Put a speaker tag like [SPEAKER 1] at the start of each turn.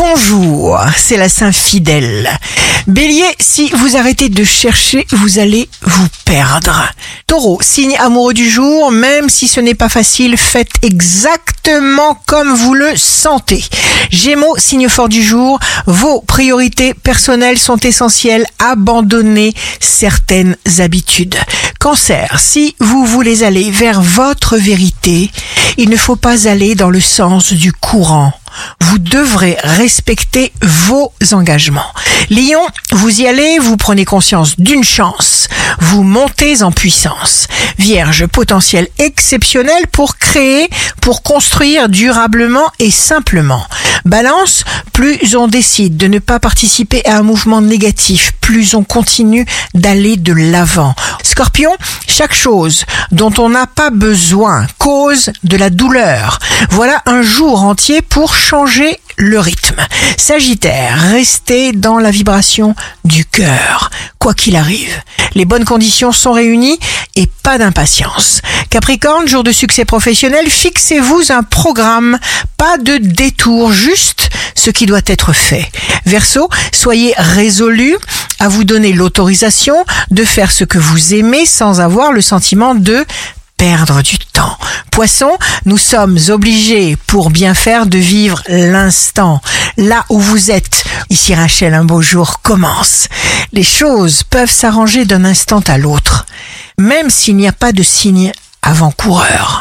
[SPEAKER 1] bonjour, c'est la Saint Fidèle. Bélier, si vous arrêtez de chercher, vous allez vous perdre. Taureau, signe amoureux du jour, même si ce n'est pas facile, faites exactement comme vous le sentez. Gémeaux, signe fort du jour, vos priorités personnelles sont essentielles, abandonnez certaines habitudes. Cancer, si vous voulez aller vers votre vérité, il ne faut pas aller dans le sens du courant. Vous devrez respecter vos engagements. Lion, vous y allez, vous prenez conscience d'une chance, vous montez en puissance. Vierge, potentiel exceptionnel pour créer, pour construire durablement et simplement. Balance, plus on décide de ne pas participer à un mouvement négatif, plus on continue d'aller de l'avant. Scorpion, chaque chose dont on n'a pas besoin cause de la douleur. Voilà un jour entier pour changer le rythme. Sagittaire, restez dans la vibration du cœur, quoi qu'il arrive. Les bonnes conditions sont réunies et pas d'impatience. Capricorne, jour de succès professionnel, fixez-vous un programme, pas de détour, juste ce qui doit être fait. Verseau, soyez résolu à vous donner l'autorisation de faire ce que vous aimez sans avoir le sentiment de perdre du temps. Poisson, nous sommes obligés, pour bien faire, de vivre l'instant. Là où vous êtes, ici Rachel, un beau jour commence. Les choses peuvent s'arranger d'un instant à l'autre, même s'il n'y a pas de signe avant-coureur.